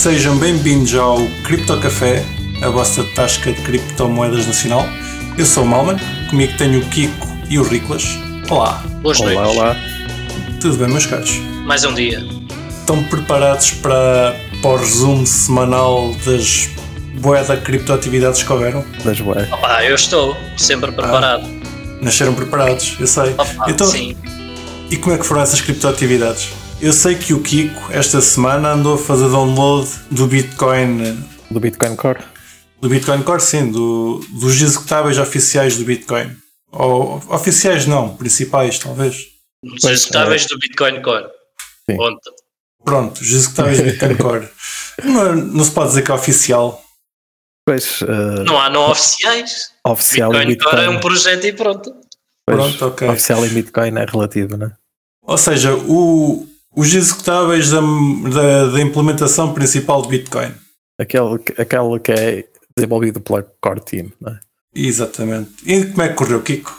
Sejam bem-vindos ao Cripto Café, a vossa tasca de criptomoedas nacional. Eu sou o Malman, comigo tenho o Kiko e o Riclas. Olá. Boas Olá, noites. olá. Tudo bem, meus caros? Mais um dia. Estão preparados para, para o resumo semanal das boeda criptoatividades que houveram? Das boas. Opa, eu estou sempre preparado. Nasceram preparados, eu sei. Opa, então, sim. E como é que foram essas criptoatividades? Eu sei que o Kiko, esta semana, andou a fazer download do Bitcoin, Do Bitcoin Core. do Bitcoin Core, sim, do, dos executáveis oficiais do Bitcoin. Ou oficiais não, principais, talvez. Os executáveis do Bitcoin Core. Sim. Pronto, os executáveis do Bitcoin Core. Não, é- não se pode dizer que é oficial. Pois, eh, Não há não oficiais. oficial Bitcoin, em Bitcoin. Core é um projeto e pronto. Pois, Pronto, ok. Oficial em Bitcoin é relativo, né? Ou seja, o- os executáveis da, da, da implementação principal do Bitcoin. Aquele, que- aquele que é desenvolvido pela Core Team, né? Exatamente. E como é que correu, Kiko?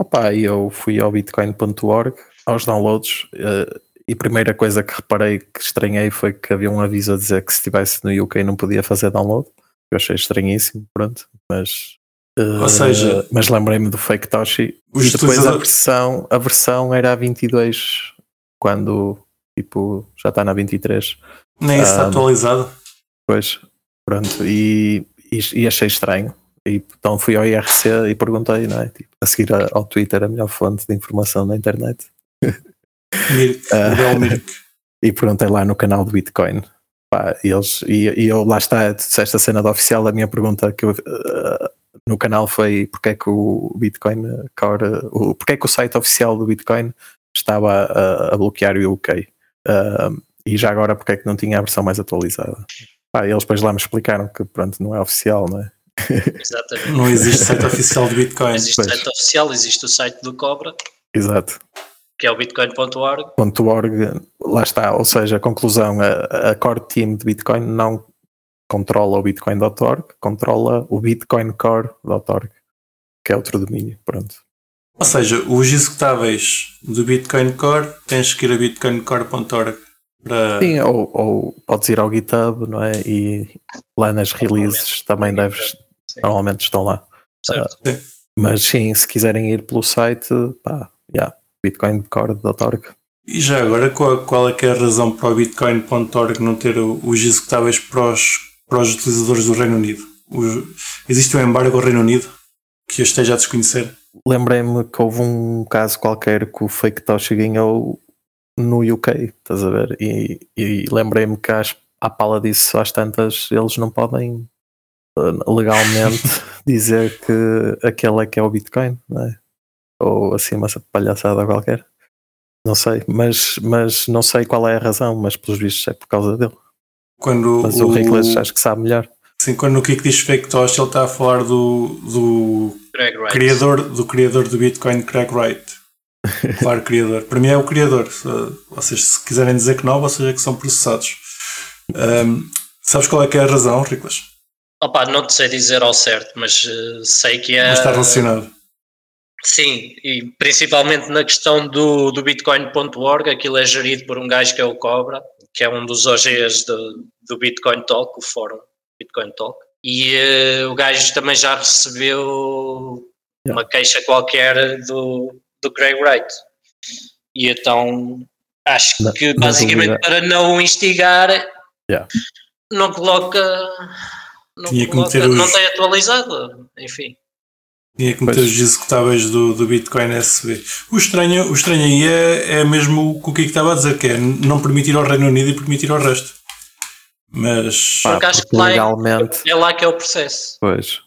Opa, eu fui ao bitcoin.org, aos downloads, eh, e a primeira coisa que reparei que estranhei foi que havia um aviso a dizer que se estivesse no UK não podia fazer download. Eu achei estranhíssimo, pronto, mas. eh, Ou seja, mas lembrei-me do Fake Toshi os e depois a versão, a versão era a 22 quando tipo já está na 23 Nem isso está Ah, atualizado. Pois, pronto, e, e, e achei estranho. E, então fui ao IRC e perguntei, não é? Tipo, a seguir a- ao Twitter, a melhor fonte de informação da internet. Mirk, Ah. Mirk. E perguntei lá no canal do Bitcoin. Pá, e, eles, e, e eu lá está, esta cena da oficial, a minha pergunta que eu, eh, no canal foi porque é que o Bitcoin Core, o, porque é que o site oficial do Bitcoin estava a, a bloquear o UK. Ah, e já agora porque é que não tinha a versão mais atualizada. Pá, eles depois lá me explicaram que pronto, não é oficial, não é? Exatamente. Não existe site oficial de Bitcoin. Existe pois. site oficial, existe o site do Cobra, Exato. que é o bitcoin.org. .org, lá está, ou seja, a conclusão, a, a core team de Bitcoin não controla o bitcoin.org, controla o bitcoincore.org, que é outro domínio, pronto. Ou seja, os executáveis do Bitcoin Core tens que ir a bitcoincore.org para. Sim, ou, ou podes ir ao GitHub, não é? E lá nas releases também deves, Sim. normalmente estão lá. Certo. Mas sim, se quiserem ir pelo site, pá, yeah, bitcoincore.org. E já agora, qual, qual é que é a razão para o bitcoin.org não ter os executáveis para os, para os utilizadores do Reino Unido? Os- existe um embargo ao Reino Unido que eu esteja a desconhecer? Lembrei-me que houve um caso qualquer que o Fake Toshi ganhou no UK, estás a ver? E, e lembrei-me que às, à pala disso, às tantas, eles não podem eh, legalmente dizer que aquele é que é o Bitcoin, não é? Ou assim uma palhaçada qualquer. Não sei, mas, mas não sei qual é a razão, mas pelos vistos é por causa dele. Quando Mas o, Riclas acho que sabe melhor. Sim, quando o Kiko diz fake tosh, ele está a falar do, do, criador, do criador do Bitcoin, Craig Wright. Claro, criador. Para mim é o criador. Vocês, se quiserem dizer que não, vocês é que são processados. Ahm, sabes qual é que é a razão, Riclas? Opa, não te sei dizer ao certo, mas eh, sei que é. Mas está relacionado. Sim, e principalmente na questão do, do Bitcoin.org, aquilo é gerido por um gajo que é o Cobra, que é um dos OGs do, do Bitcoin Talk, o fórum Bitcoin Talk. E eh, o gajo também já recebeu Yeah. uma queixa qualquer do, do Greg Wright. E então acho Na- que basicamente dúvida. para não o instigar Yeah. não coloca. Não, Tinha que coloca, meter os- não tem atualizado, enfim. Tinha que meter Pois. os executáveis do, do Bitcoin SB. O estranho, o estranho aí é, é mesmo o que o Kiko estava a dizer, que é não permitir ao Reino Unido e permitir ao resto. Mas Pá, Porque acho porque que lá é- legalmente, É lá que é o processo. Pois.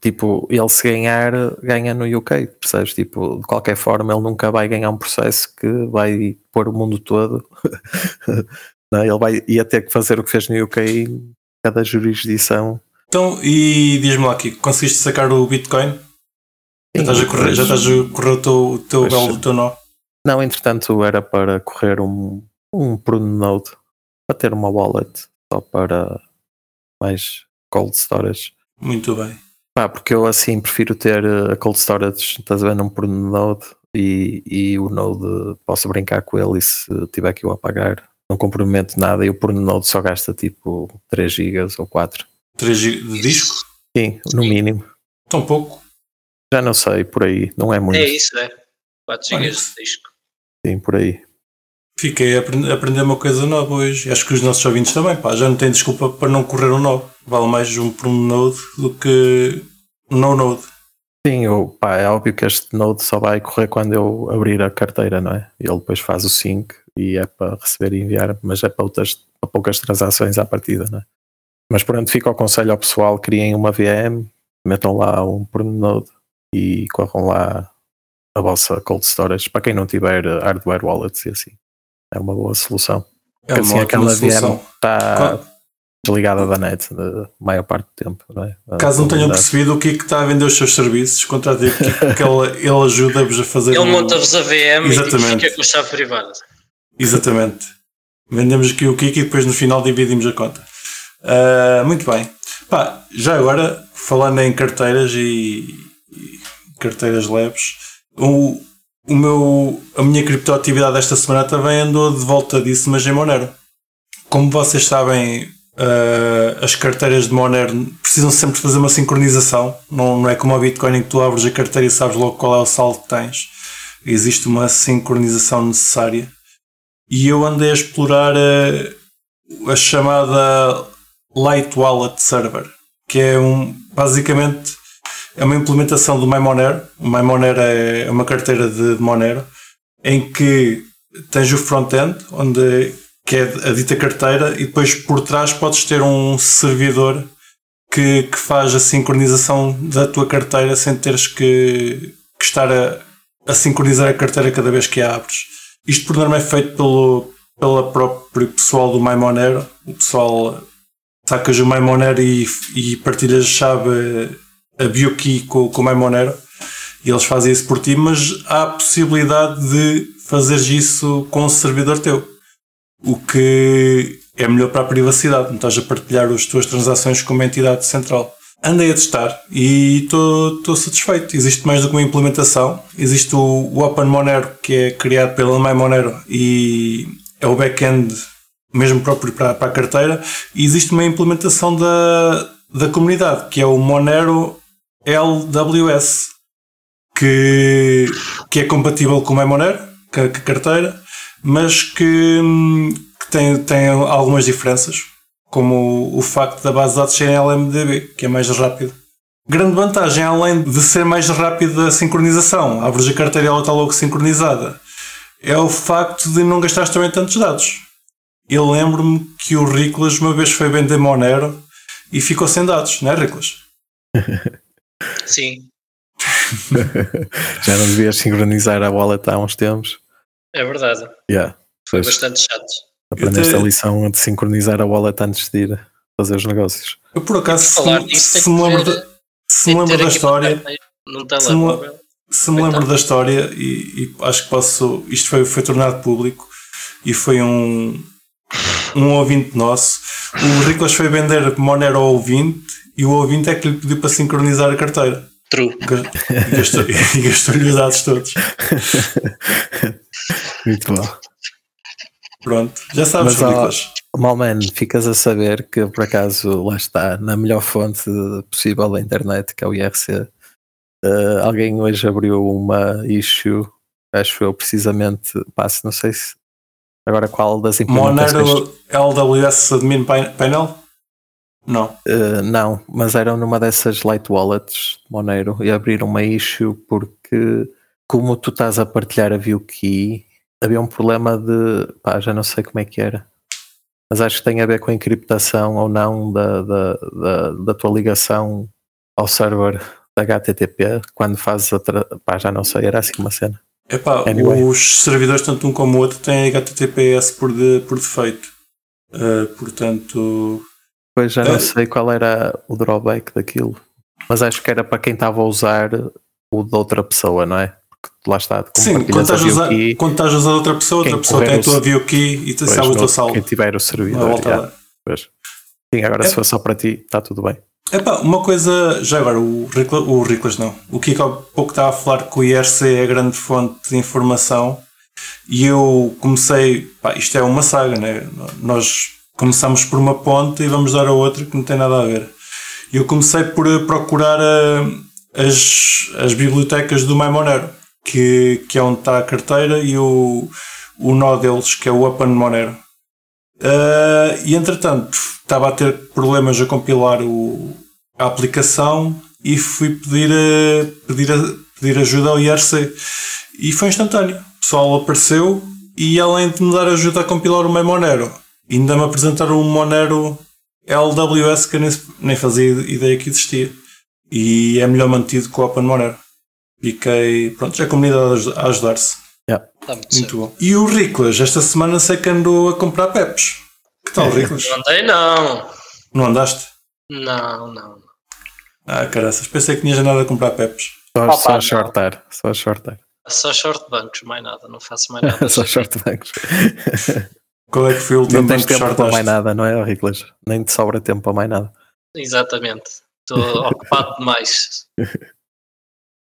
Tipo, ele se ganhar, ganha no UK, percebes? Tipo, de qualquer forma, ele nunca vai ganhar um processo que vai pôr o mundo todo. Não, ele vai, ia ter que fazer o que fez no UK em cada jurisdição. então, e diz-me lá, Kiko, conseguiste sacar o Bitcoin? Já estás a correr, já estás a correr o teu, o teu Pois. belo do teu nó? Não, entretanto, era para correr um, um Pruno Node para ter uma wallet só para mais cold storage. Muito bem. Pá, porque eu assim prefiro ter eh, a cold storage, estás a ver, num Pruno Node e, e o Node posso brincar com ele e se tiver que o apagar, não comprometo nada e o Node só gasta tipo 3 GB ou 4. 3 GB de disco? Sim, no mínimo. Tão pouco? Já não sei, por aí, não é muito. É isso, é. 4 GB de disco. Sim, por aí. Fiquei a aprender uma coisa nova hoje. Acho que os nossos ouvintes também, pá, já não têm desculpa para não correr um Node. Vale mais um Node do que um no Node. Sim, eu, pá, é óbvio que este Node só vai correr quando eu abrir a carteira, não é? Ele depois faz o sync e é para receber e enviar, mas é para, outras, para poucas transações à partida, não é? Mas pronto, fica o conselho ao pessoal, criem uma VM, metam lá um Node e corram lá a vossa cold storage, para quem não tiver hardware wallets e assim. É uma boa solução. É Porque assim aquela VM está desligada da net a maior parte do tempo. Não é? Caso não tenham percebido o que é que está a vender os seus serviços, contratem o que ele, ele ajuda-vos a fazer. Ele um... monta-vos a VM Exatamente. e fica com a chave privada. Exatamente. Vendemos aqui o Kik e depois no final dividimos a conta. Uh, muito bem. Pá, já agora, falando em carteiras e, e carteiras leves, o, o meu, a minha criptoatividade esta semana também andou de volta disso, mas em Monero. Como vocês sabem, uh, as carteiras de Monero precisam sempre fazer uma sincronização. Não, não é como a Bitcoin em que tu abres a carteira e sabes logo qual é o saldo que tens. Existe uma sincronização necessária. E eu andei a explorar a, a chamada Light Wallet Server, que é um, basicamente é uma implementação do MyMonero. O MyMonero é uma carteira de Monero em que tens o front-end, onde que é a dita carteira, e depois por trás podes ter um servidor que, que faz a sincronização da tua carteira sem teres que, que estar a, a sincronizar a carteira cada vez que a abres. Isto por norma é feito pelo pela próprio pessoal do MyMonero. O pessoal sacas o MyMonero e, e partilhas a chave a BioKey com, com o MyMonero e eles fazem isso por ti, mas há a possibilidade de fazeres isso com um servidor teu. O que é melhor para a privacidade, não estás a partilhar as tuas transações com uma entidade central. Andei a testar e estou satisfeito. Existe mais do que uma implementação. Existe o, o Open Monero, que é criado pela MyMonero e é o back-end mesmo próprio para, para a carteira. E existe uma implementação da, da comunidade, que é o Monero LWS, que, que é compatível com o MyMonero, que, carteira, mas que, que, tem, tem algumas diferenças, como o, o facto da base de dados ser em LMDB, que é mais rápido. Grande vantagem, além de ser mais rápido a sincronização, abres a carteira e ela está logo sincronizada, é o facto de não gastar também tantos dados. Eu lembro-me que o Riclas uma vez foi vender Monero e ficou sem dados, não é, Riclas? Sim. Já não devias sincronizar a wallet há uns tempos. É verdade. Yeah. Foi bastante chato. Aprendeste a lição de sincronizar a wallet antes de ir fazer os negócios. Eu por acaso se, se, me lembro, de, se me lembro da história. Se, me, lembro da história e, e, acho que posso. Isto foi, foi tornado público e foi um, um ouvinte nosso. O Riclas foi vender Monero ao ouvinte e o ouvinte é que lhe pediu para sincronizar a carteira. True. E gastou-lhe gastou os dados todos. Muito bom. Pronto, já sabes, Mas, Nicolas. Malman, ficas a saber que por acaso lá está, na melhor fonte possível da internet, que é o IRC, uh, alguém hoje abriu uma issue, acho eu precisamente, passo, não sei se agora qual das implementações. Monero LWS Admin Panel? Não. Uh, não, mas eram numa dessas light wallets Monero e abriram uma issue porque como tu estás a partilhar a view key, havia um problema de pá, já não sei como é que era. Mas acho que tem a ver com a encriptação ou não da, da, da, da tua ligação ao server HTTP quando fazes outra. Pá, já não sei, era assim uma cena. Epá, anyway. os servidores, tanto um como o outro, têm HTTPS por, de, por defeito. Uh, portanto, Pois já não é. sei qual era o drawback daquilo. Mas acho que era para quem estava a usar o da outra pessoa, não é? Porque lá está. Sim, quando estás, a usar, key, quando estás a usar outra pessoa, outra pessoa tem a tua view key e tu sabes o teu saldo. Quem tiver o servidor. Já, pois. Sim, agora é. se for só para ti, está tudo bem. Epá, uma coisa, já agora, o, Ricla, o Riclas não. O Kiko há pouco estava a falar que o IRC é a grande fonte de informação. E eu comecei, pá, isto é uma saga, né? Nós começamos por uma ponte e vamos dar a outra que não tem nada a ver. Eu comecei por eh, procurar uh, as, as bibliotecas do Monero, que, que é onde está a carteira, e o, o nó deles, que é o Open Monero. Uh, e entretanto, estava a ter problemas a compilar o, a aplicação e fui pedir, a, pedir, a, pedir ajuda ao IRC. E foi instantâneo. O pessoal apareceu e além de me dar ajuda a compilar o meu Monero, ainda me apresentaram um Monero LWS que eu nem, nem fazia ideia que existia. E é melhor mantido que o Open Monero. Fiquei, pronto, já a comunidade a ajudar-se. Yeah. Tá muito, Muito bom. E o Riclas, esta semana sei que andou a comprar peps. Que tal, Riclas? Não andei, não. Não andaste? Não, não. Ah, caraças, pensei que tinhas andado a comprar peps. Só, Opa, só shortar. Só shortar. Só short bancos, mais nada. Não faço mais nada. só short bancos. Qual é que foi o último Não tens tempo para mais nada, não é, Riclas? Nem te sobra tempo para mais nada. Exatamente. Estou ocupado demais.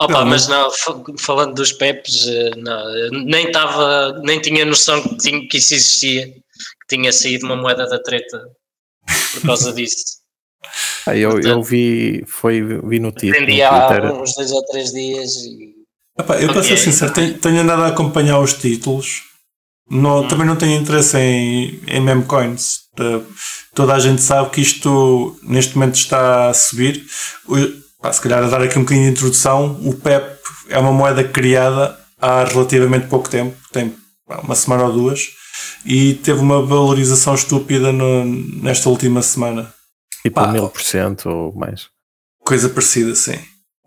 Opa, Não, mas não, fa- falando dos Peps, eh, não, eh, nem estava, nem tinha noção que, tinha, que isso existia, que tinha saído uma moeda da treta por causa disso. Ah, eu, Portanto, eu vi, foi, vi no, Aprendi há Twitter. uns dois ou três dias e Epá, eu para ser sincero, tenho, tenho andado a acompanhar os títulos. Não, Também não tenho interesse em, em memecoins. Uh, Toda a gente sabe que isto neste momento está a subir. Pá, se calhar a dar aqui um bocadinho de introdução, o PEP é uma moeda criada há relativamente pouco tempo, tem uma semana ou duas, e teve uma valorização estúpida no- nesta última semana. Tipo Pá. mil por cento ou mais. Coisa parecida, sim.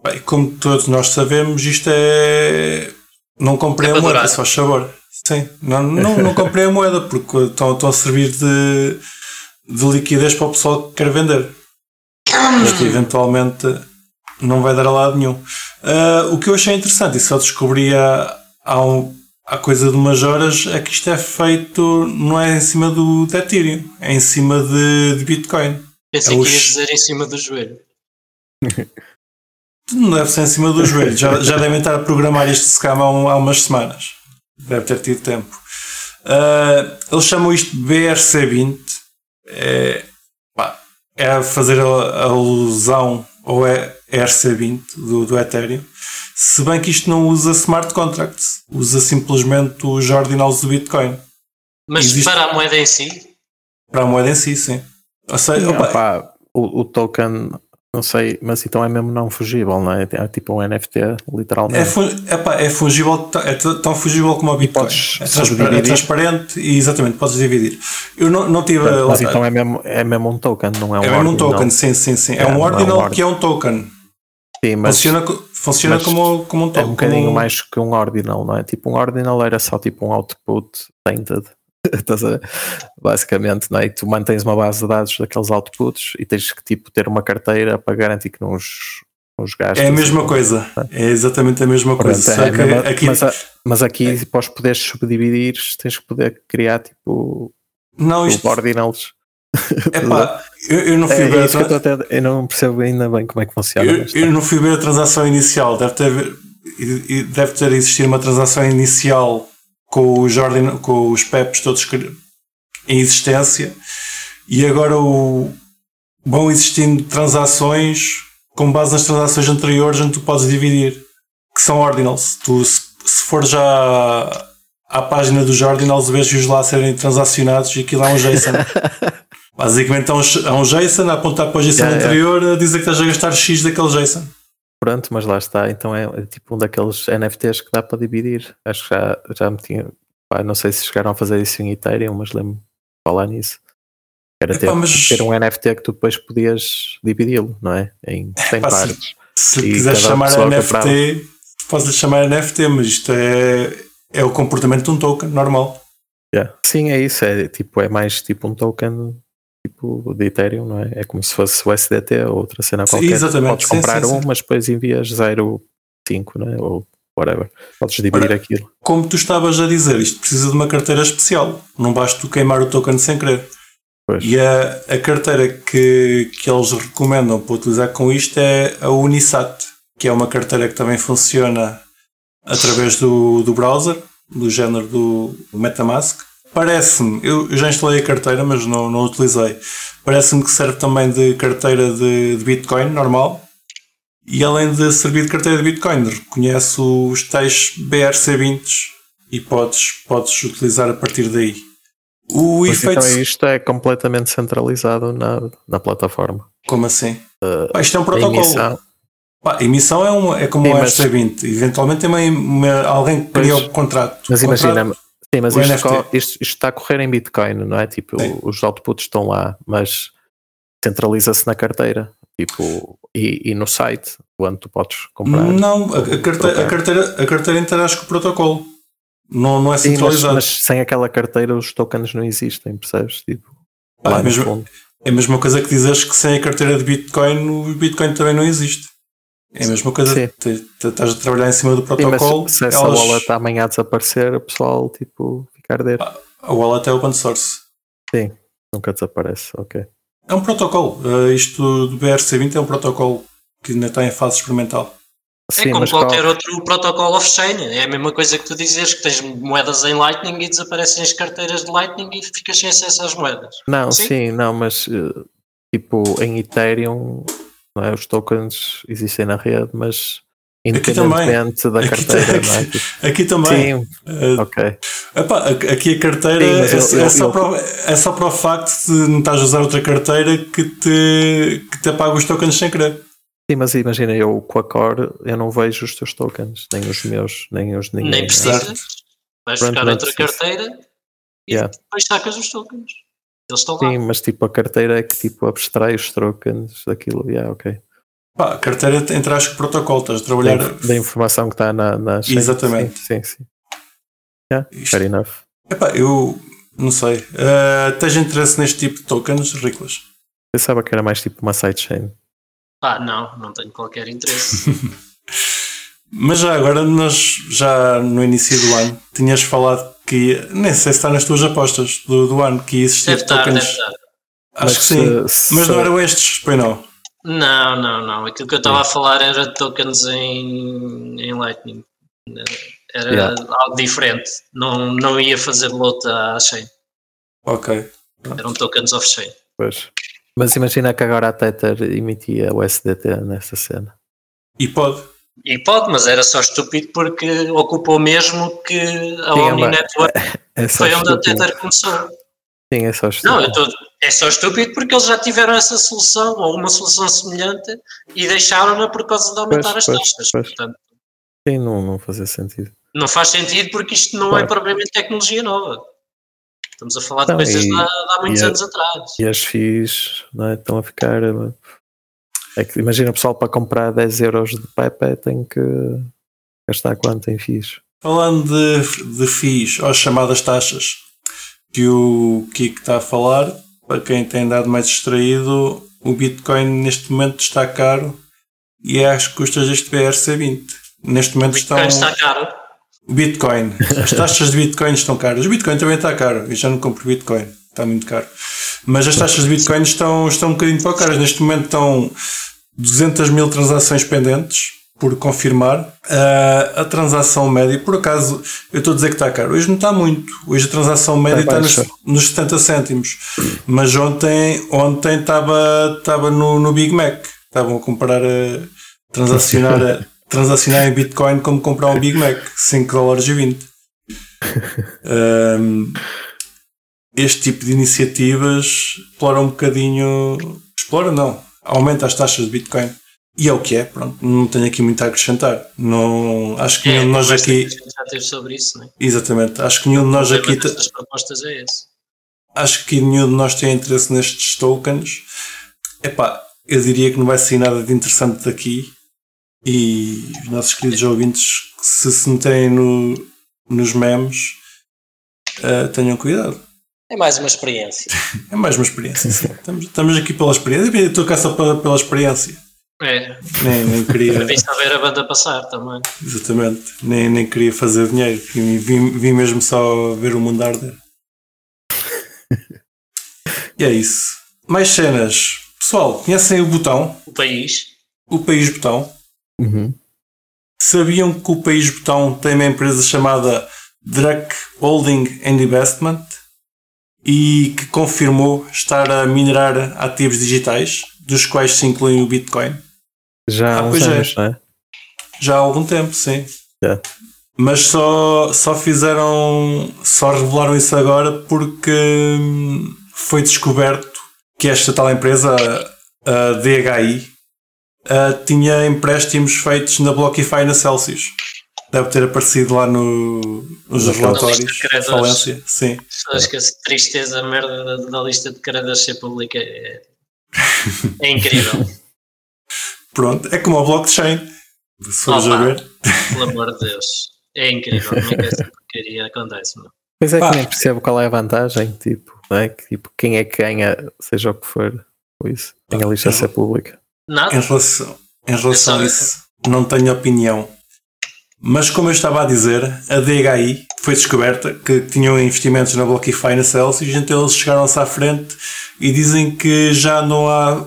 Bem, como todos nós sabemos, isto é. Não comprei É a moeda, durar. só favor. Sim, não, não, não comprei a moeda porque estão, estão a servir de, de liquidez para o pessoal que quer vender. Mas que eventualmente não vai dar a lado nenhum. Ah, o que eu achei interessante, e só descobri há, há, um- há coisa de umas horas, é que isto é feito, não é em cima do de Ethereum, é em cima de, de Bitcoin. pensei É que ias dizer em cima do joelho. Não deve ser em cima do joelho. Já, já devem estar a programar este scam há, um- há umas semanas. Deve ter tido tempo. Ah, eles chamam isto de BRC20. É, pá, é fazer a, a alusão ao E- ERC20 do, do Ethereum. Se bem que isto não usa smart contracts. Usa simplesmente os ordinals do Bitcoin. Mas Existe- para a moeda em si, Para a moeda em si, sim. Ou seja, opa, o, o token, não sei, mas então é mesmo não fugível, não é? É tipo um NFT, literalmente. É, epá, é fungível, é tão fungível como o Bitcoin. podes É, transpa- subdividir. é transparente e exatamente, podes dividir. Eu não, não tive. Mas lá- então é mesmo, é mesmo um token, não é um é mesmo um ordinal. token, sim, sim, sim. É, É, um não é um ordinal ordinal. que é um token. Sim, mas funciona funciona mas como, como um é token. um bocadinho mais que um ordinal, não é? Tipo, um ordinal era só tipo um output tainted. Basicamente, não é? E tu mantens uma base de dados daqueles outputs e tens que tipo ter uma carteira para garantir que não os, os gastos. É a mesma coisa. É exatamente a mesma Pronto, coisa. é que mesma- aqui, mas, mas aqui, para os poderes subdividir, tens que poder criar tipo não, isto, ordinals. epá, eu, eu não fui É, ver que eu, até- eu não percebo ainda bem como é que funciona. eu, eu não fui ver a transação inicial. Deve ter, deve ter existido uma transação inicial com os, ordin, com os PEPs todos em existência e agora o, vão existindo transações com base nas transações anteriores onde tu podes dividir que são ordinals. Tu, se, se for já à página dos ordinals, vês-os lá serem transacionados e aquilo é um JSON. Basicamente é um, é um JSON a apontar para o JSON Yeah, yeah. anterior a dizer que estás a gastar X daquele JSON. Pronto, mas lá está. Então é, é tipo um daqueles NFTs que dá para dividir. Acho que já, já me tinha. pá, não sei se chegaram a fazer isso em Ethereum, mas lembro-me de falar nisso. Era ter, Epá, mas- ter um NFT que tu depois podias dividi-lo, não é? Em 100 Epá, se- partes. Se E quiseres chamar NFT, podes lhe chamar NFT, mas isto é, é o comportamento de um token normal. Yeah. Sim, é isso. É, tipo, é mais tipo um token tipo de Ethereum, não é? É como se fosse o SDT ou outra cena Sim, qualquer. exatamente. Podes Sim, comprar sim, um, sim. mas depois envias 0,5, não é? Ou whatever. Podes dividir Ora, aquilo. Como tu estavas a dizer, isto precisa de uma carteira especial. Não basta tu queimar o token sem querer. Pois. E a, a carteira que, que eles recomendam para utilizar com isto é a Unisat, que é uma carteira que também funciona através do, do browser. do género do Metamask. Parece-me, eu já instalei a carteira, mas não, não utilizei. Parece-me que serve também de carteira de, de Bitcoin normal. E além de servir de carteira de Bitcoin, reconhece os tais BRC20 e podes, podes utilizar a partir daí. O Mas efeito. então isto é completamente centralizado na, na plataforma. Como assim? Uh, Pá, isto é um protocolo. emissão, Pá, a emissão é, é como Sim, o mas- RC20. Eventualmente tem uma, alguém que Pois. cria o contrato. mas O contrato- imagina, sim, mas isto, NFT. isto- isto está a correr em Bitcoin, não é? Tipo, Sim. os outputs estão lá, mas centraliza-se na carteira. Tipo, e, e no site, quando tu podes comprar. Não, a, a carteira, a, carteira, a carteira interage com o protocolo. Não, não é Sim, mas, centralizado. mas sem aquela carteira os tokens não existem, percebes? Tipo, Ah, no mesmo-. É a mesma coisa que dizeres que sem a carteira de Bitcoin o Bitcoin também não existe. É a mesma coisa. Sim. Estás a trabalhar em cima do Sim, protocolo. mas se essa elas- wallet amanhã desaparecer, o pessoal tipo, fica a arder. A wallet é open source. Nunca desaparece, ok. É um protocolo. Uh, isto do BRC20 é um protocolo que ainda está em fase experimental. É Sim, como mas qualquer qual- outro protocolo off-chain. É a mesma coisa que tu dizes que tens moedas em Lightning e desaparecem as carteiras de Lightning e ficas sem acesso às moedas. Não, Sim. sim, não, mas eh, tipo em Ethereum, não é? os tokens existem na rede, mas Aqui independentemente da Aqui carteira, não é? Tipo, Aqui também. sim, Uh, ok. epá, aqui a carteira Sim, é, eu- é só eu- para, o- é só para o facto de não estás a usar outra carteira que te, que te apaga os tokens sem querer. Sim, mas imagina, eu com a Core eu não vejo os teus tokens, nem os meus, nem os de ninguém. Nem é? precisas. Vais buscar outra carteira e Yeah. depois sacas os tokens. Eles estão lá. Sim, mas tipo a carteira é que tipo abstrai os tokens daquilo, yeah, ok. Pá, a carteira entras com o protocolo, estás a Da, trabalhar. inf- da informação que está na, na chain. Exatamente. Sim, sim. sim. Yeah, Isto- fair enough. Epá, eu não sei. Uh, tens interesse neste tipo de tokens, Riclas? Pensava que era mais tipo uma sidechain. Pá, não, não tenho qualquer interesse. Mas já agora, nós já no início do ano tinhas falado que ia- nem sei se está nas tuas apostas do, do ano que ia existir deve estar, deve tokens. estar. Acho Mas que sim. se- se- Mas não eram estes, pois não. Não, não, não. Aquilo que eu estava a falar era de tokens em, em Lightning. Era Yeah. algo diferente. Não, não ia fazer luta à chain. Ok. Eram tokens off-chain. Pois. Mas imagina que agora a Tether emitia o SDT nessa cena. E pode. E pode, mas era só estúpido porque ocupou mesmo que a Sim, Omni mas- Network É foi onde a estúpido. Tether começou. Sim, é só estúpido. Não, tô, é só estúpido porque eles já tiveram essa solução ou uma solução semelhante e deixaram-na por causa de aumentar Pois, as pois, taxas. pois. Portanto, Sim, não, não fazia sentido. não faz sentido porque isto não é Claro. propriamente tecnologia nova. Estamos a falar de Não, coisas e- de há, de há muitos a- anos atrás. E as FIIs não é, estão a ficar. É que imagina o pessoal para comprar 10 euros de Pepe tem que gastar quanto em FIIs? Falando de, de FIIs, ou as chamadas taxas, que o Kiko está a falar, para quem tem andado mais distraído, o Bitcoin neste momento está caro e é às custas deste BRC20. Neste momento O estão. Bitcoin está caro. O Bitcoin. As taxas de Bitcoin estão caras. O Bitcoin também está caro. Eu já não compro Bitcoin. Está muito caro. Mas as taxas de Bitcoin estão, estão um bocadinho para caras. Neste momento estão 200 mil transações pendentes por confirmar. Ah, a transação média, por acaso, eu estou a dizer que está caro. Hoje não está muito. Hoje a transação média Está está nos, nos 70 cêntimos. Mas ontem, ontem estava, estava no, no Big Mac. Estavam a comparar a transacionar, a, transacionar em Bitcoin como comprar um Big Mac. 5 dólares e 20. Ahm, este tipo de iniciativas explora um bocadinho. Explora não. Aumenta as taxas de Bitcoin. E é o que é, pronto. Não tenho aqui muito a acrescentar. Não, acho que É, nenhum de nós aqui. já teve sobre isso, não é? Exatamente. Acho que nenhum de nós aqui. destas propostas é esse. acho que nenhum de nós tem interesse nestes tokens. Epá, eu diria que não vai sair nada de interessante daqui. E os nossos queridos ouvintes, se se meterem no, nos memes, eh, tenham cuidado. É mais uma experiência. É mais uma experiência. sim. Estamos, estamos aqui pela experiência. Eu estou cá só pela, pela experiência. É, Nem, nem queria. vim só ver a banda passar também. Exatamente. Nem, nem queria fazer dinheiro. Vim, vim, vim mesmo só ver o mundo arder. e é isso. Mais cenas. Pessoal, conhecem o botão? O país. O País Botão? Uhum. Sabiam que o País Botão tem uma empresa chamada Druck Holding and Investment e que confirmou estar a minerar ativos digitais, dos quais se incluem o Bitcoin. Já há Ah, uns pois é. anos, não é? Já há algum tempo, sim. Yeah. Mas só, só fizeram, só revelaram isso agora porque hum, foi descoberto que esta tal empresa, a DHI, ah, tinha empréstimos feitos na BlockFi e na Celsius. Deve ter aparecido lá no, nos relatórios lista de falência. Sim. Acho que a tristeza, a merda da, da lista de credores ser pública é, é incrível. Pronto, é como a blockchain. Se fores a ver. Pelo amor de Deus. É incrível. Como é que essa porcaria acontece? Pois é Pá. que nem percebo qual é a vantagem, tipo, não é? Que, tipo, quem é que ganha, seja o que for, com isso. Tem a lista a ser pública. Nada? Em relação, em relação É a isso, não tenho opinião. Mas como eu estava a dizer, a DHI foi descoberta que tinham investimentos na BlockFi e na Celsius, então eles chegaram-se à frente e dizem que já não há,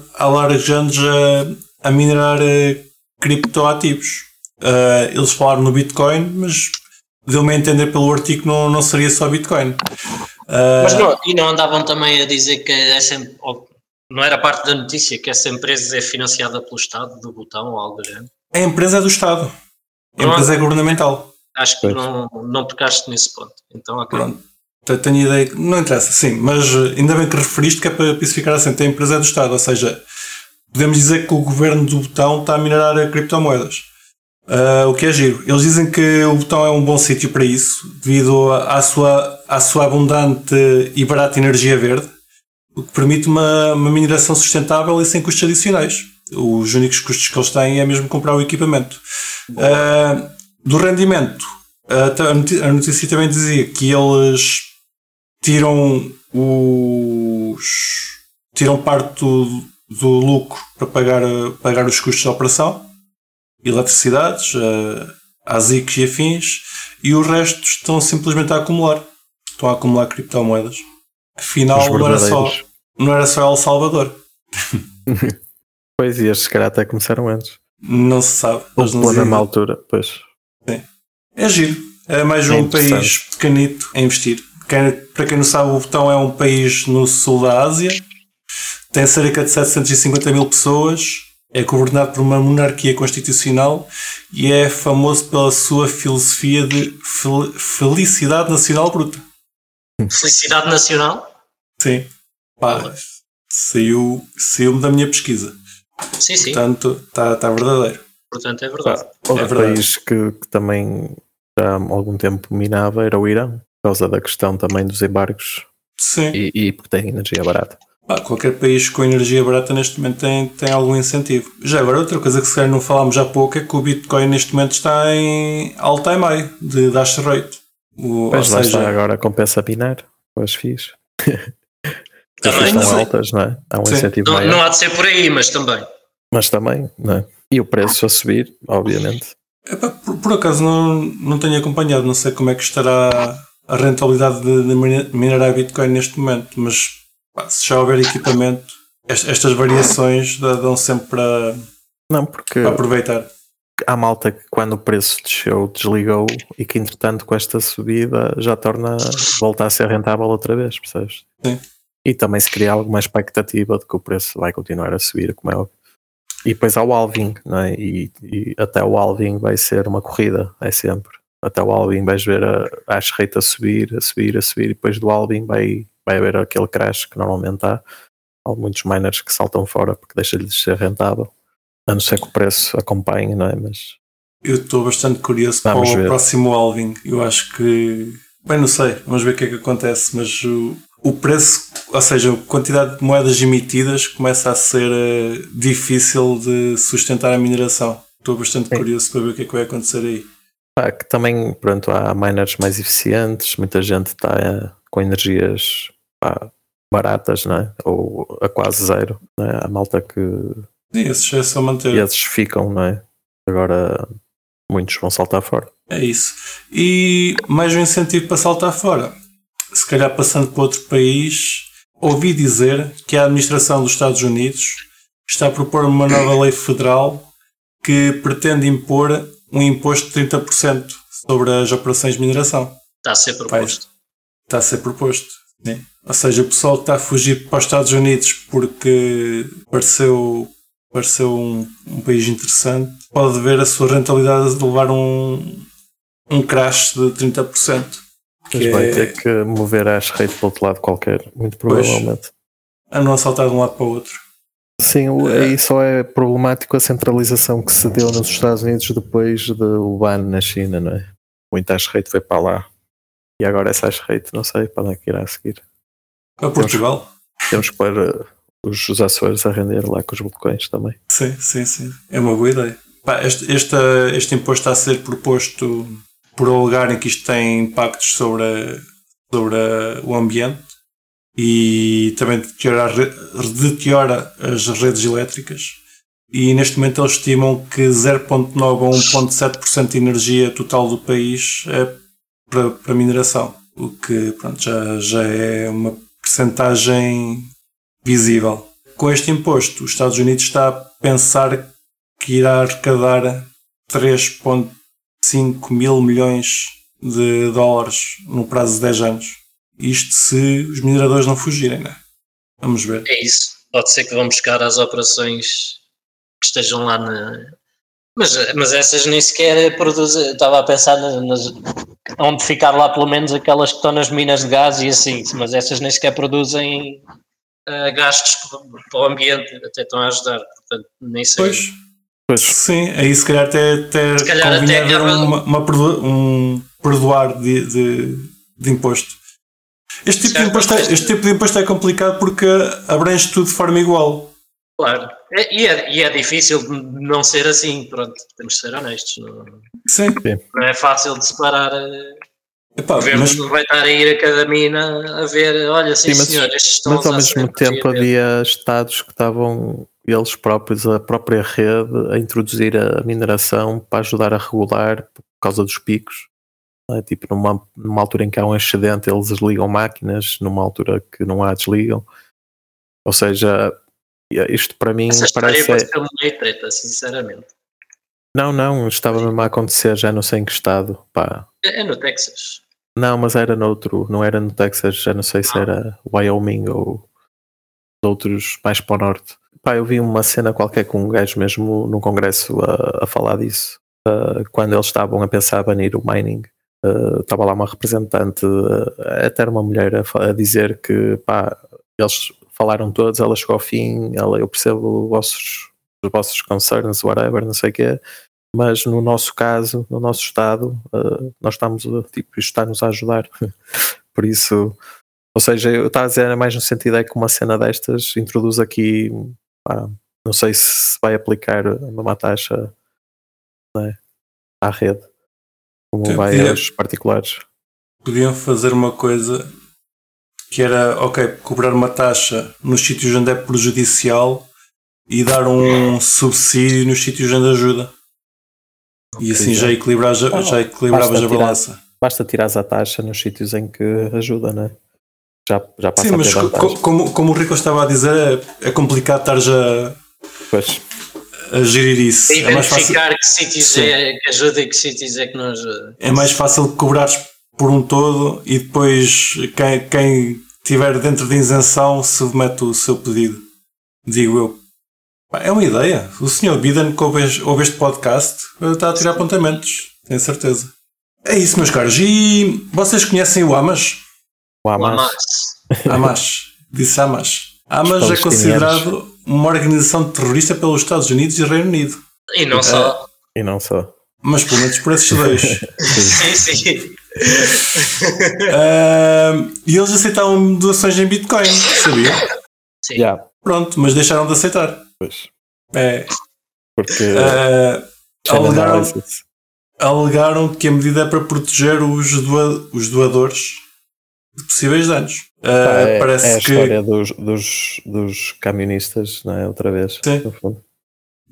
anos a, a minerar eh, criptoativos. Ah, eles falaram no Bitcoin, mas deu-me a entender pelo artigo que não, não seria só Bitcoin. Ah, Mas não, e não andavam também a dizer que essa, ou não era parte da notícia que essa empresa é financiada pelo Estado, do botão ou algo do género? a empresa é do Estado. Há- empresa é governamental. Acho que Pois. não, não tocaste nesse ponto. Então, ok. Pronto. Te- Tenho ideia que não interessa, sim, mas eh, ainda bem que referiste que é para especificar assim, a empresa é do Estado, ou seja, podemos dizer que o governo do botão está a minerar a criptomoedas. Ah, o que é giro. Eles dizem que o botão é um bom sítio para isso, devido à à sua, à sua abundante e barata energia verde, o que permite uma, uma mineração sustentável e sem custos adicionais. Os únicos custos que eles têm é mesmo comprar o equipamento. Ah, do rendimento, a notícia também dizia que eles tiram os tiram parte do, do lucro para pagar, pagar os custos de operação, eletricidades, a- ASICs e afins, e o resto estão simplesmente a acumular. Estão a acumular criptomoedas. Afinal, não era, só, não era só El Salvador. Pois, e estes caras até começaram antes. Não se sabe. Ou pela mesma altura, pois. É giro. É mais É um país pequenito a investir. Quem- para quem não sabe, o Botão é um país no sul da Ásia. Tem cerca de 750 mil pessoas. É governado por uma monarquia constitucional e é famoso pela sua filosofia de fel- felicidade nacional bruta. Felicidade Nacional? Sim. Pá, saiu, saiu-me da minha pesquisa. Sim, sim. Portanto, está tá verdadeiro. Portanto, é verdade. Outro É verdade. país que, que também já há algum tempo minava era o Irão, por causa da questão também dos embargos Sim. e, e porque tem energia barata. Pá, qualquer país com energia barata neste momento tem, tem algum incentivo. Já agora, outra coisa que se calhar não falámos há pouco é que o Bitcoin neste momento está em all-time high de dash rate. O, Pois ou lá seja, está, agora compensa minar com as FIIs. As Também, estão sim. altas, não é? Há um Sim. incentivo Não, maior. não há de ser por aí, mas também. Mas também, não é? E o preço a subir, obviamente. epá, por, por acaso não, não tenho acompanhado, não sei como é que estará a rentabilidade de, de minerar Bitcoin neste momento, mas pá, se já houver equipamento, est- estas variações dão sempre para, Não, porque para aproveitar. há malta que quando o preço desceu, desligou e que entretanto com esta subida já torna volta a ser rentável outra vez, percebes? Sim. E também se cria alguma expectativa de que o preço vai continuar a subir, como é óbvio. E depois há o halving, não é? E, e até o halving vai ser uma corrida, é sempre. Até o halving vais ver a, a rate a subir, a subir, a subir, e depois do halving vai, vai haver aquele crash que normalmente há. Há muitos miners que saltam fora porque deixa-lhes de ser rentável. A não ser que o preço acompanhe, não é? Mas Eu estou bastante curioso Vamos para o ver. próximo halving. Eu acho que. Bem, não sei, vamos ver o que é que acontece, mas o, o preço, ou seja, a quantidade de moedas emitidas começa a ser eh, difícil de sustentar a mineração. Estou bastante Sim. curioso para ver o que é que vai acontecer aí. Pá, que também, pronto, há miners mais eficientes, muita gente está eh, com energias pá, baratas, não é? Ou a quase zero, não é? Há malta que Sim, esses é só manter. e esses ficam, não é? Agora muitos vão saltar fora. É isso. E mais um incentivo para saltar fora. Se calhar passando para outro país, ouvi dizer que a administração dos Estados Unidos está a propor uma nova lei federal que pretende impor um imposto de 30% sobre as operações de mineração. Está a ser proposto. Está a ser proposto. Né? Ou seja, o pessoal que está a fugir para os Estados Unidos porque pareceu, pareceu um, um país interessante pode ver a sua rentabilidade de levar um, um crash de 30%. Mas vai é... ter que mover a rate para outro lado qualquer, muito provavelmente. a não saltar de um lado para o outro. Sim, é. aí só é problemático a centralização que se deu nos Estados Unidos depois do ban na China, não é? Muita hash rate foi para lá. E agora essa hash rate, não sei para onde é que irá seguir. Para Portugal? Temos que pôr uh, os, os Açores a render lá com os balcões também. Sim, sim, sim. É uma boa ideia. Pá, este, este, este imposto está a ser proposto por alegarem que isto tem impactos sobre, a, sobre a, o ambiente e também deteriora, deteriora as redes elétricas. E neste momento eles estimam que 0,9 a 1,7% de energia total do país é para, para mineração, o que pronto, já, já é uma percentagem visível. Com este imposto, os Estados Unidos está a pensar que irá arrecadar 3,5 mil milhões de dólares no prazo de 10 anos. Isto se os mineradores não fugirem, né? Vamos ver. É isso. Pode ser que vão buscar as operações que estejam lá na. Mas, mas essas nem sequer produzem. Estava a pensar nas, onde ficar lá pelo menos aquelas que estão nas minas de gás e assim, mas essas nem sequer produzem uh, gastos para o ambiente, até estão a ajudar. Portanto, nem sei. Pois. Pois. Sim, aí se calhar até, até se calhar convinha até haver uma, uma, um perdoar de, de, de imposto. Este tipo, de imposto é, este tipo de imposto é complicado porque abrange tudo de forma igual. Claro, é, e, é, e é difícil não ser assim, pronto, temos de ser honestos. Não, Sim. não é fácil de separar. Eh, Epá, o governo mas... vai estar a ir a cada mina a ver, olha, sim, sim mas, senhor, estes estão Mas ao mesmo tempo havia estados que estavam eles próprios, a própria rede, a introduzir a mineração para ajudar a regular por causa dos picos. É? Tipo, numa, numa altura em que há um excedente, eles desligam máquinas, numa altura que não há, desligam. Ou seja, isto para mim Essa parece. Ser uma treta, sinceramente. Não, não, estava mesmo a acontecer, já não sei em que estado. Pá. É, é no Texas. Não, mas era noutro, não era no Texas, já não sei se ah. era Wyoming ou outros mais para o norte. Pá, eu vi uma cena qualquer com um gajo mesmo no congresso a, a falar disso. Uh, quando eles estavam a pensar a banir o mining, uh, estava lá uma representante, uh, até uma mulher, a, a, dizer que pá, eles falaram todos, ela chegou ao fim, ela, eu percebo os vossos, os vossos concerns, whatever, não sei o quê, mas no nosso caso, no nosso estado, nós estamos, tipo, isto está-nos a ajudar. Por isso, ou seja, eu estava a dizer mais no sentido é que uma cena destas introduz aqui, pá, não sei se vai aplicar uma taxa né, à rede, como vai podia, aos particulares. Podiam fazer uma coisa que era, ok, cobrar uma taxa nos sítios onde é prejudicial e dar um subsídio nos sítios onde ajuda. E assim já, equilibra, já, já equilibravas a balança. Basta tirar a taxa nos sítios em que ajuda, não é? Já, já passa Sim, mas co como, como o Rico estava a dizer, é, é complicado estar já pois. a gerir isso. E é identificar que sítios é que ajuda e que sítios é que não ajuda. É mais fácil cobrares por um todo e depois quem, quem estiver dentro de isenção submete o seu pedido. Digo eu. É uma ideia. O senhor Biden que ouve, ouve este podcast está a tirar apontamentos, tenho certeza. É isso, meus caros. E vocês conhecem o Amas? O Amas. Amas. Disse Amas. Amas é considerado uma organização terrorista pelos Estados Unidos e Reino Unido. E não só. E não só. Mas pelo menos por esses dois. sim, sim. uh, e eles aceitavam doações em Bitcoin, sabia? Sim. Yeah. Pronto, mas deixaram de aceitar. Pois. É. Porque. Uh, alegaram, alegaram que a medida é para proteger os, doa, os doadores de possíveis danos. Uh, é, parece é a que... história dos, dos, dos camionistas, não é? Outra vez. Sim.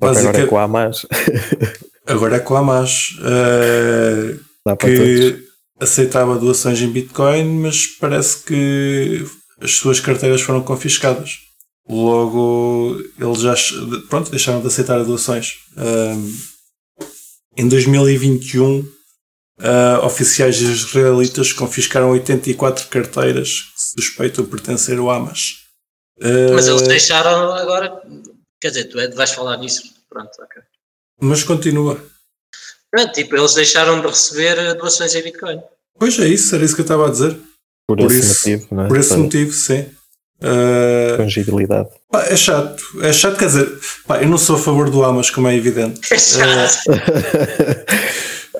Agora é com a Hamas. agora é com a Hamas. Uh, que todos. aceitava doações em Bitcoin, mas parece que as suas carteiras foram confiscadas. Logo, eles já pronto, deixaram de aceitar doações. Um, em 2021, uh, oficiais israelitas confiscaram 84 carteiras que suspeitam pertencer ao Hamas. Uh, mas eles deixaram agora. Quer dizer, tu é, vais falar nisso. Pronto, ok. Mas continua. Pronto, tipo, eles deixaram de receber doações em Bitcoin. Pois é isso, era isso que eu estava a dizer. Por, por esse isso, motivo, não é? Por esse motivo, sim. Uh, Fungibilidade. Pá, é chato, é chato, quer dizer, pá, eu não sou a favor do Amas, como é evidente. É chato. Uh,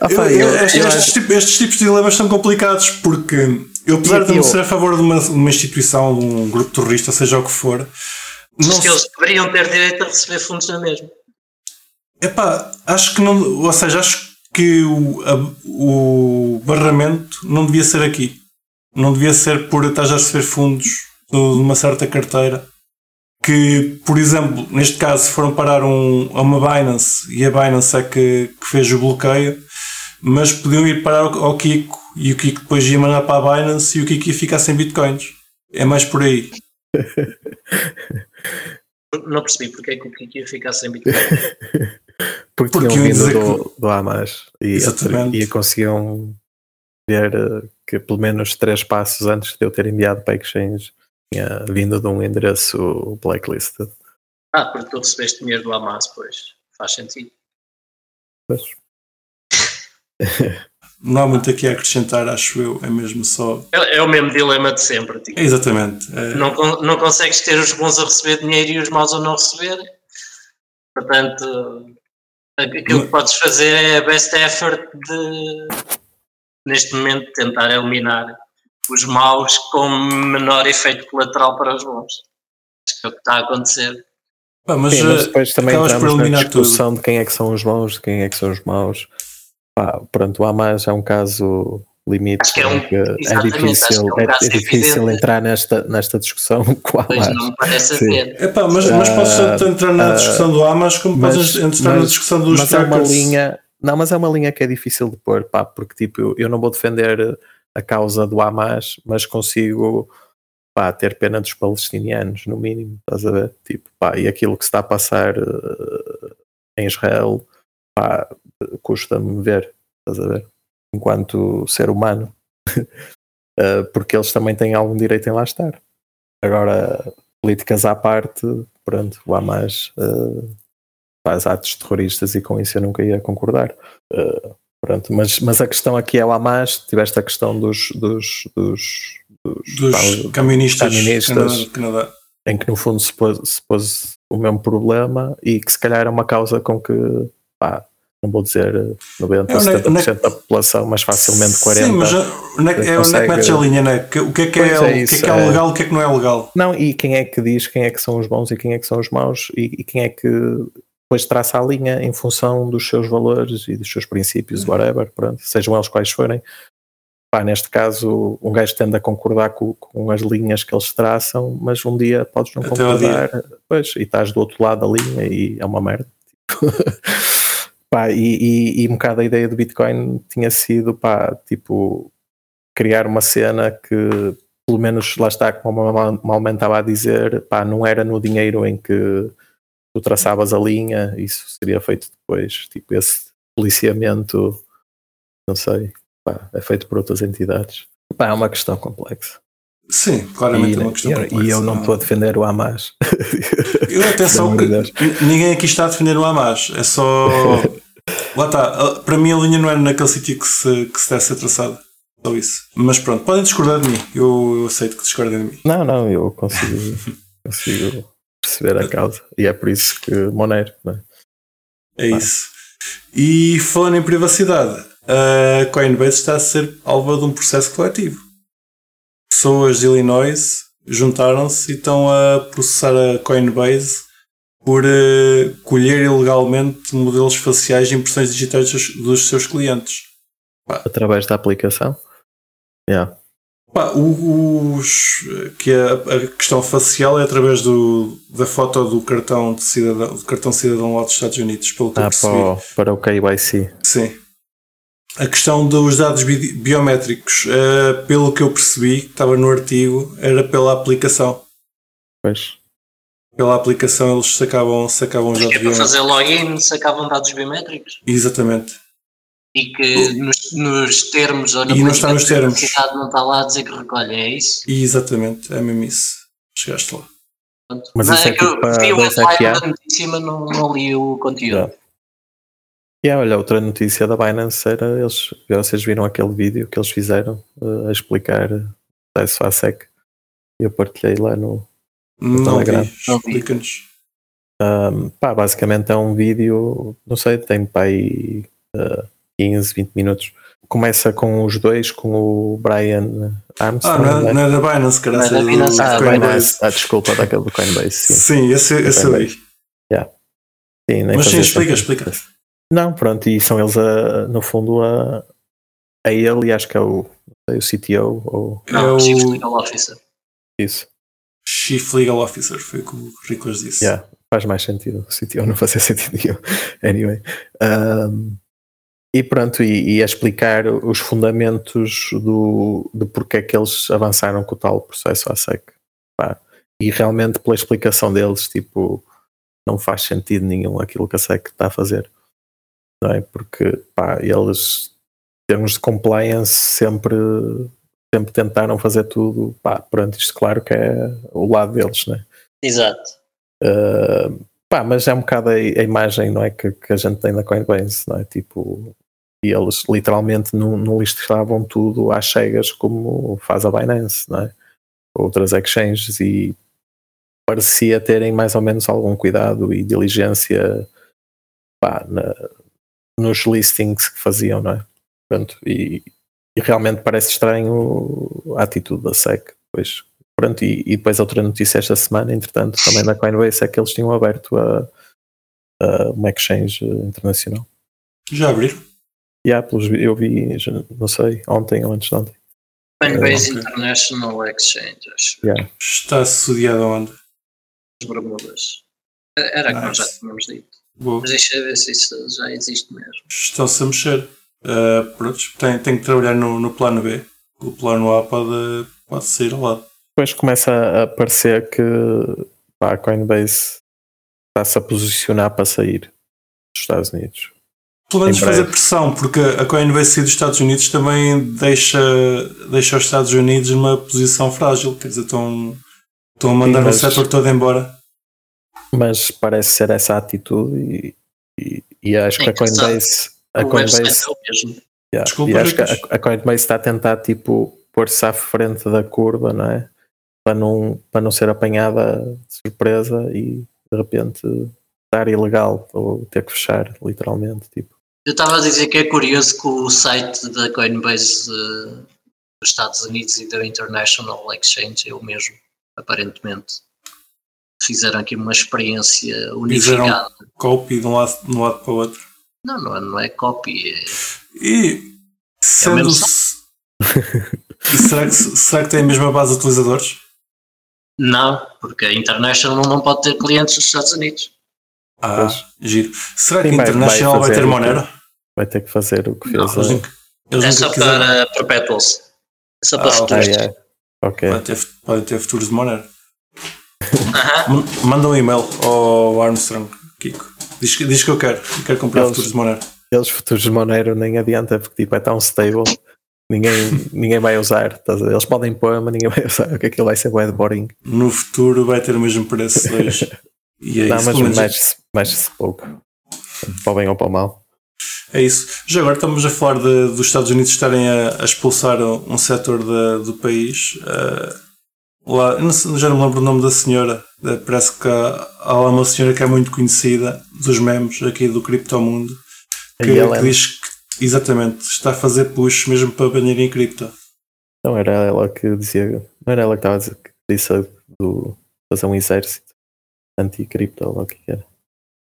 ah, pá, eu, eu, estes, estes, tipos, estes, tipos de dilemas são complicados porque eu, apesar de não ser a favor de uma, uma instituição, de um grupo terrorista, seja o que for, não que eles deveriam ter direito a receber fundos na mesma. Epá, acho que não, ou seja, acho que o, a, o barramento não devia ser aqui. Não devia ser por estás a receber fundos de uma certa carteira. Que, por exemplo, neste caso foram parar um, a uma Binance e a Binance é que, que fez o bloqueio, mas podiam ir parar ao, Kiko e o Kiko depois ia mandar para a Binance e o Kiko ia ficar sem bitcoins. É mais por aí. Não percebi porque é que o Kiko ia ficar sem bitcoins. Porque, Porque tinham vindo do, que... do Hamas e, e conseguiam ver eh, que pelo menos três passos antes de eu ter enviado para a Exchange tinha vindo de um endereço blacklisted. Ah, porque tu recebeste dinheiro do Hamas, pois faz sentido. Pois. Não há muito aqui a acrescentar, acho eu, é mesmo só. É, é o mesmo dilema de sempre. Tipo. Exatamente. É... Não, não consegues ter os bons a receber dinheiro e os maus a não receber. Portanto, Aquilo que podes fazer é a best effort de, neste momento, tentar eliminar os maus com menor efeito colateral para os bons. Acho que é o que está a acontecer. Pá, mas, Sim, mas eh, depois também entramos na discussão tudo. de quem é que são os bons, de quem é que são os maus. Pá, pronto, o Hamas é um caso limite. Acho que é, um, é difícil, é, um é, é difícil entrar nesta, nesta discussão com o Hamas. Pois não me parece ser. Epá, mas, mas podes uh, entrar na uh, discussão do Hamas como mas, podes entrar mas, na discussão dos mas é uma linha Não, mas é uma linha que é difícil de pôr, pá, porque tipo, eu, eu não vou defender a causa do Hamas, mas consigo pá, ter pena dos palestinianos, no mínimo, estás a ver? Tipo, pá, e aquilo que se está a passar uh, em Israel, pá, custa-me ver, estás a ver? enquanto ser humano, uh, porque eles também têm algum direito em lá estar. Agora, políticas à parte, pronto, o Hamas uh, faz atos terroristas e com isso eu nunca ia concordar. Uh, pronto, mas, mas a questão aqui é o Hamas, tiveste a questão dos, dos, dos, dos, dos Canadá, em que no fundo se pôs, se pôs o mesmo problema e que se calhar era uma causa com que pá, não vou dizer 90% ou 70% da população, mas facilmente 40%. Sim, mas onde é, é, onde é que metes a linha, né? O que é que é, é, o que é, que é legal, o que é que não é legal? Não, e quem é que diz quem é que são os bons e quem é que são os maus e, e quem é que depois traça a linha em função dos seus valores e dos seus princípios, uhum. whatever, pronto, sejam eles quais forem. Pá, neste caso, um gajo tende a concordar com, com, as linhas que eles traçam, mas um dia podes não Até concordar, pois, e estás do outro lado da linha e é uma merda. Pá, e, e, e um bocado a ideia do Bitcoin tinha sido, pá, tipo, criar uma cena que, pelo menos lá está, como o Malman estava a dizer, pá, não era no dinheiro em que tu traçavas a linha, isso seria feito depois, tipo, esse policiamento, não sei, pá, é feito por outras entidades. Pá, é uma questão complexa. Sim, claramente e, é uma questão complexa. E eu não estou a defender o Hamas. Eu, atenção, que ninguém aqui está a defender o Hamas, é só Lá está, para mim a linha não era naquele sítio que se, que se deve ser traçada. Só isso. Mas pronto, podem discordar de mim. Eu, eu aceito que discordem de mim. Não, não, eu consigo, consigo perceber a causa. E é por isso que Monero. É? é isso. E falando em privacidade, a Coinbase está a ser alvo de um processo coletivo. Pessoas de Illinois juntaram-se e estão a processar a Coinbase por uh, colher ilegalmente modelos faciais e impressões digitais dos, dos seus clientes. Pá. Através da aplicação? Yeah. Pá, os, que a, a, questão facial é através do, da foto do cartão de cidadão, do cartão cidadão lá dos Estados Unidos, pelo que ah, eu percebi. Para o, para o KYC. Sim. A questão dos dados bi biométricos, uh, pelo que eu percebi, que estava no artigo, era pela aplicação. Pois pela aplicação eles sacavam, sacavam os dados é para fazer login, sacavam dados biométricos. Exatamente. e que nos, nos termos ou na E não está nos termos. publicidade não está lá a dizer que recolhe, é isso? E exatamente, é mesmo isso. Chegaste lá. Pronto. Mas Não, isso é que eu tipo vi o headline da notícia, mas não, não li o conteúdo. E yeah, olha, outra notícia da Binance era eles, vocês viram aquele vídeo que eles fizeram eh, a explicar a isso à SEC. Eu partilhei lá no. Não Telegram. vi. Não vi. Explica-nos. Um, pá, basicamente é um vídeo, não sei, tem para aí uh, 15, 20 minutos. Começa com os dois, com o Brian Ah, Armstrong. não é, né? não é da Binance, cara. Não é da é do Binance. Ah. Binance. Ah, desculpa, daquele do Coinbase, sim. Sim, esse, esse eu vi. Sim, nem Mas sim, explica, explica. Não, pronto, e são eles, a, no fundo, a, a ele e acho que é o, o CTO ou Não, é Chief o Legal Officer. isso. Chief Legal Officer, foi o que o Riclas disse. Yeah, faz mais sentido. O CTO não fazia sentido nenhum. Anyway. Um, e pronto, e, e a explicar os fundamentos do, de porque é que eles avançaram com o tal processo à SEC. Pá, E realmente, pela explicação deles, tipo, não faz sentido nenhum aquilo que a SEC está a fazer. Não é? Porque, pá, eles, em termos de compliance, sempre, sempre tentaram fazer tudo. Pá, pronto, isto claro que é o lado deles, né? Exato. Uh, pá, mas é um bocado a, a imagem não é, que, que a gente tem da Coinbase, não é? Tipo, e eles literalmente não, não listavam tudo às cegas como faz a Binance, não é? Outras exchanges e parecia terem mais ou menos algum cuidado e diligência pá, na- nos listings que faziam, não é? Pronto, e, e realmente parece estranho a atitude da SEC. Pois, pronto, e, e depois outra notícia esta semana, entretanto, também da Coinbase é que eles tinham aberto a, a uma exchange internacional. Já abriram? Há, pelos, eu vi, já não sei, ontem ou antes de ontem. Coinbase ok. International Exchange, acho. Yeah. Está associado aonde? As Bermudas. Era como Nice. já tínhamos dito. Boa. Mas deixa eu ver se isso já existe mesmo. Estão-se a mexer. Uh, pronto, tem, tem que trabalhar no, no plano B. O plano A pode, pode sair ao lado. Depois começa a parecer que pá, a Coinbase está-se a posicionar para sair dos Estados Unidos. Pelo menos fazer pressão, porque a Coinbase sair dos Estados Unidos também deixa, deixa os Estados Unidos numa posição frágil. Quer dizer, estão, estão a mandar Sim, mas- o setor todo embora. Mas parece ser essa a atitude e, e, e acho que a É que sabe, Coinbase, a Coinbase é o mesmo. Yeah. Desculpa, e acho que a, a Coinbase está a tentar tipo pôr-se à frente da curva, não é? Para não, para não ser apanhada de surpresa e de repente estar ilegal ou ter que fechar, literalmente. Tipo. Eu estava a dizer que é curioso que o site da Coinbase eh, dos Estados Unidos e da International Exchange é o mesmo, aparentemente. Fizeram aqui uma experiência unificada. Copy de um lado, de um lado para o outro. Não, não é, não é copy. É... E sendo. mesmo e será que, será que tem a mesma base de utilizadores? Não, porque a International não pode ter clientes nos Estados Unidos. Ah, Pois. giro. Será que Sim, a vai- International vai vai, ter Monero? Vai ter que fazer o que Não, fez. Eles a- nunca, eles é só quiseram. para Perpetuals. É só para Ah, ok. Ah, futuros. yeah. Ok. Podem ter, podem ter futuros de Monero. Manda um e-mail ao Armstrong, Kiko. Diz, que- diz que eu quero. Eu quero comprar Eles- futuros de Monero. Eles futuros de Monero nem adianta porque tipo, é tão stable. Ninguém, ninguém vai usar. Eles podem pôr, mas ninguém vai usar. Porque aquilo vai ser de boring. No futuro vai ter o mesmo preço hoje. E é Não, isso. mas mexe-se mexe pouco. Para o bem ou para o mal. É isso. Já agora estamos a falar de- dos Estados Unidos estarem a, a expulsar um setor da- do país. eh, lá, eu não já não me lembro o nome da senhora. Eh, parece que há, lá uma senhora que é muito conhecida dos memes aqui do criptomundo que, que diz que exatamente está a fazer push mesmo para banir em cripto. Não era ela que dizia. Não era ela que estava a dizer que disse do fazer um exército anti-cripto ou o que era.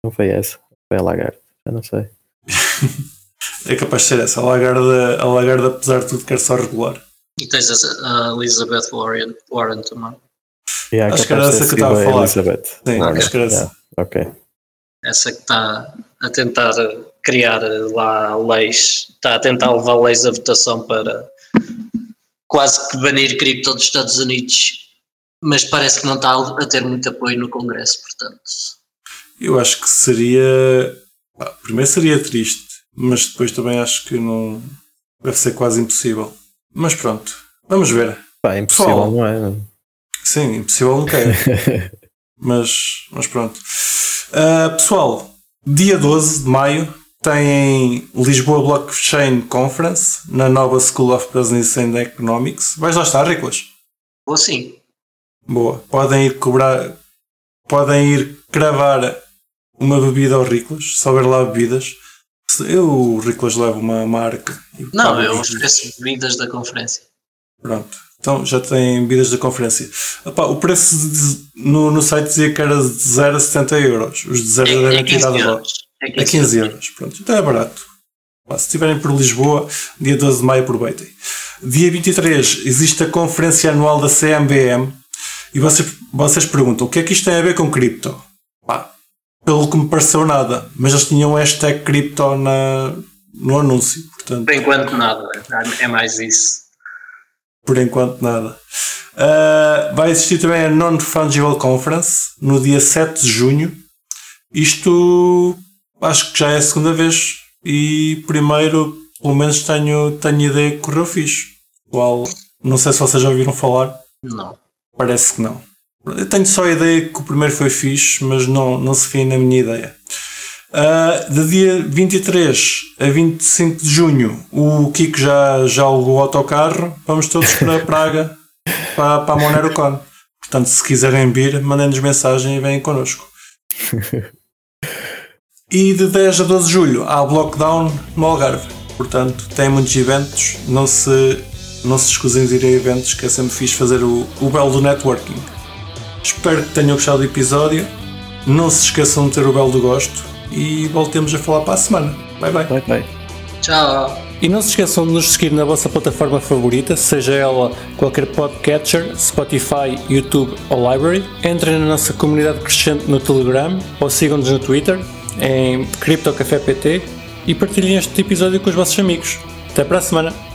Não foi essa. Foi a Lagarde. Eu não sei. É capaz de ser essa. A Lagarde, a Lagarde apesar de tudo, quer só regular. E tens a Elizabeth Warren, Warren também. Há Acho que era essa que estava sido a falar. Elizabeth. Sim, Warren. acho que era essa. Yeah, Ok. Essa que está a tentar criar lá leis, está a tentar levar leis à votação para quase que banir cripto dos Estados Unidos, mas parece que não está a ter muito apoio no Congresso, portanto. Eu acho que seria. primeiro seria triste mas depois também acho que não deve ser quase impossível. Mas pronto, vamos ver. Pá, impossível Pessoal. não é? Sim, impossível não quero. mas, mas pronto. Ah, pessoal, dia 12 de maio tem Lisboa Blockchain Conference na nova School of Business and Economics. Vais lá estar, Riclas? Ou sim. Boa. Podem ir cobrar, podem ir cravar uma bebida ao Riclas, se houver lá bebidas. Eu, o Riclas, leva uma marca. Não, eu ofereço bebidas da conferência. Pronto. Então já tem bebidas da conferência. Epá, o preço de- no, no site dizia que era de 0 a 70 euros. Os de 0 É, devem é ter 15 dado lá. euros. É É 15 euros. Pronto. Então é barato. Pá, se estiverem por Lisboa, dia 12 de maio, aproveitem. Dia 23 existe a conferência anual da CMBM e vocês, vocês perguntam o que é que isto tem a ver com cripto? Pelo que me pareceu nada, mas eles tinham hashtag cripto na, no anúncio. Portanto, Por enquanto nada, é mais isso. por enquanto nada. Uh, vai existir também a Non-Fungible Conference no dia 7 de junho. Isto acho que já é a segunda vez e primeiro, pelo menos tenho, tenho ideia que correu fixe. Qual, não sei se vocês já ouviram falar, Não. parece que não. Eu tenho só a ideia que o primeiro foi fixe, mas não, não se fia na minha ideia. Uh, de dia 23 a 25 de junho, o Kiko já, já alugou o autocarro. Vamos todos para Praga, para, para a MoneroCon. Portanto, se quiserem vir, mandem-nos mensagem e venham connosco. E de 10 a 12 de julho há Blockdown no Algarve. Portanto, tem muitos eventos. Não se, não se escusem de ir a eventos, que é sempre fixe fazer o, o belo do networking. Espero que tenham gostado do episódio. Não se esqueçam de ter o belo do gosto. E voltemos a falar para a semana. Bye bye. Bye, bye. Tchau. E não se esqueçam de nos seguir na vossa plataforma favorita, seja ela qualquer podcatcher, Spotify, YouTube ou Library. Entrem na nossa comunidade crescente no Telegram ou sigam-nos no Twitter em CryptoCafé PT e partilhem este episódio com os vossos amigos. Até para a semana!